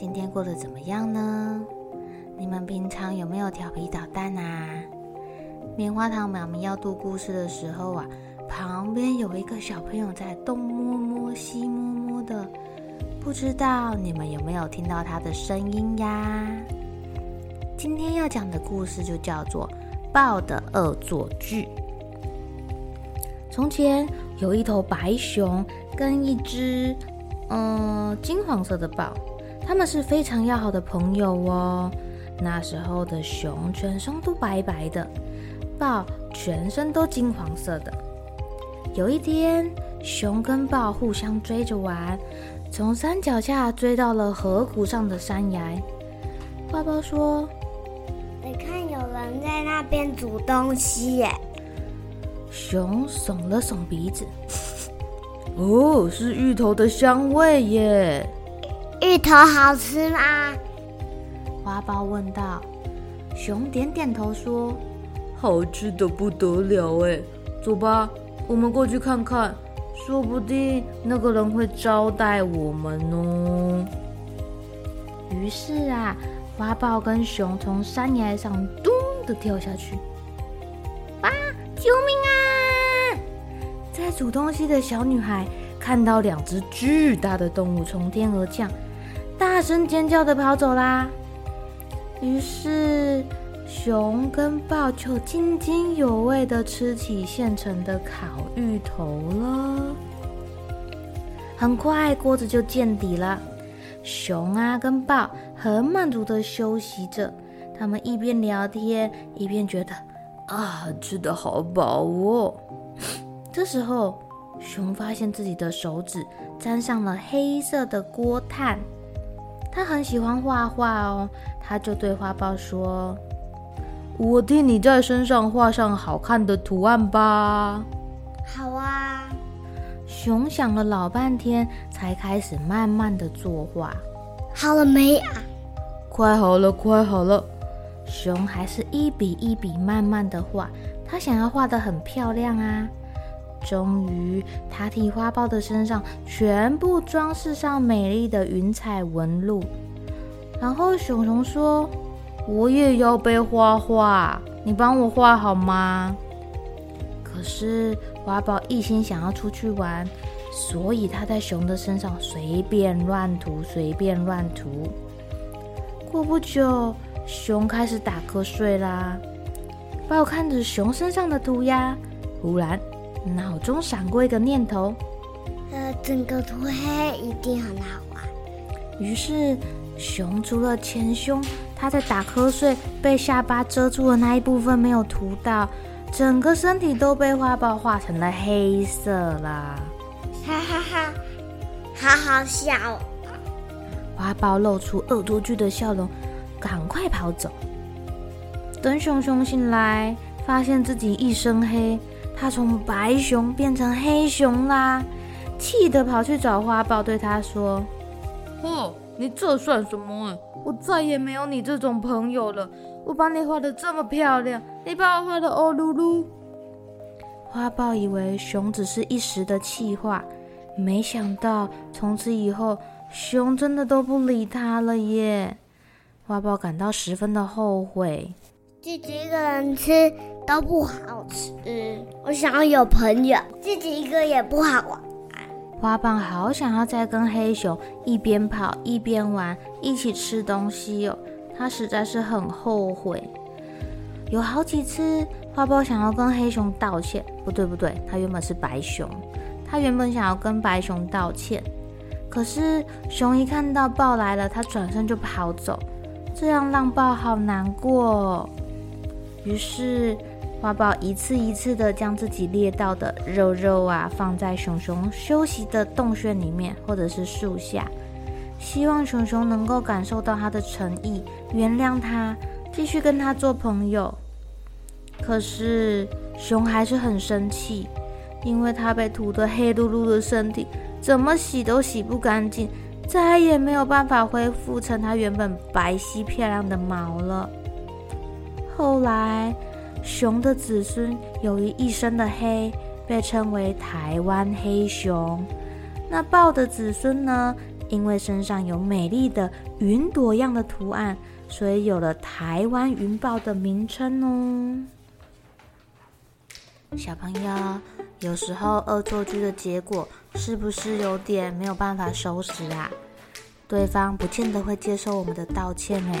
今天过得怎么样呢？你们平常有没有调皮捣蛋啊？棉花糖妈咪要读故事的时候啊，旁边有一个小朋友在东摸摸西摸摸的，不知道你们有没有听到他的声音呀？今天要讲的故事就叫做《豹的恶作剧》。从前有一头白熊跟一只嗯、金黄色的豹，他们是非常要好的朋友哦。那时候的熊全身都白白的。豹全身都金黄色的。有一天，熊跟豹互相追着玩，从山脚下追到了河谷上的山崖。花豹说：“你看，有人在那边煮东西耶。”熊耸了耸鼻子：“哦，是芋头的香味耶！芋头好吃吗？”花豹问道。熊点点头说。好吃的不得了哎！走吧，我们过去看看，说不定那个人会招待我们哦。于是啊，花豹跟熊从山崖上咚的跳下去。啊！救命啊！在煮东西的小女孩看到两只巨大的动物从天而降，大声尖叫的跑走啦。于是。熊跟豹就津津有味的吃起现成的烤芋头了。很快锅子就见底了，熊啊跟豹很满足的休息着，他们一边聊天一边觉得啊，吃的好饱哦。这时候，熊发现自己的手指沾上了黑色的锅炭，他很喜欢画画哦，他就对花豹说。我替你在身上画上好看的图案吧。好啊。熊想了老半天，才开始慢慢的作画。好了没啊？快好了，快好了。熊还是一笔一笔慢慢的画，他想要画的很漂亮啊。终于，他替花豹的身上全部装饰上美丽的云彩纹路。然后熊熊说。我也要被画画，你帮我画好吗？可是花豹一心想要出去玩，所以他在熊的身上随便乱涂，随便乱涂。过不久，熊开始打瞌睡啦。豹看着熊身上的涂鸦，忽然脑中闪过一个念头：呃，整个涂黑一定很好玩。于是熊除了前胸。它在打瞌睡，被下巴遮住的那一部分没有涂到，整个身体都被花豹画成了黑色啦！哈哈哈，好好笑！花豹露出恶作剧的笑容，赶快跑走。等熊熊醒来，发现自己一身黑，他从白熊变成黑熊啦，气得跑去找花豹，对他说：“哦。”你这算什么啊？我再也没有你这种朋友了。我把你画得这么漂亮，你把我画得哦噜噜。花豹以为熊只是一时的气话，没想到从此以后，熊真的都不理他了耶。花豹感到十分的后悔，自己一个人吃都不好吃。我想要有朋友，自己一个也不好玩。花豹好想要再跟黑熊一边跑一边玩，一起吃东西哦。他实在是很后悔。有好几次，花豹想要跟黑熊道歉，不对不对，他原本是白熊，他原本想要跟白熊道歉，可是熊一看到豹来了，他转身就跑走，这样让豹好难过。于是花豹一次一次的将自己猎到的肉肉啊放在熊熊休息的洞穴里面，或者是树下，希望熊熊能够感受到他的诚意，原谅他，继续跟他做朋友。可是熊还是很生气，因为他被涂得黑噜噜的身体，怎么洗都洗不干净，再也没有办法恢复成他原本白皙漂亮的毛了。后来，熊的子孙由于一身的黑，被称为台湾黑熊。那豹的子孙呢？因为身上有美丽的云朵样的图案，所以有了台湾云豹的名称哦。小朋友，有时候恶作剧的结果是不是有点没有办法收拾啊？对方不见得会接受我们的道歉诶，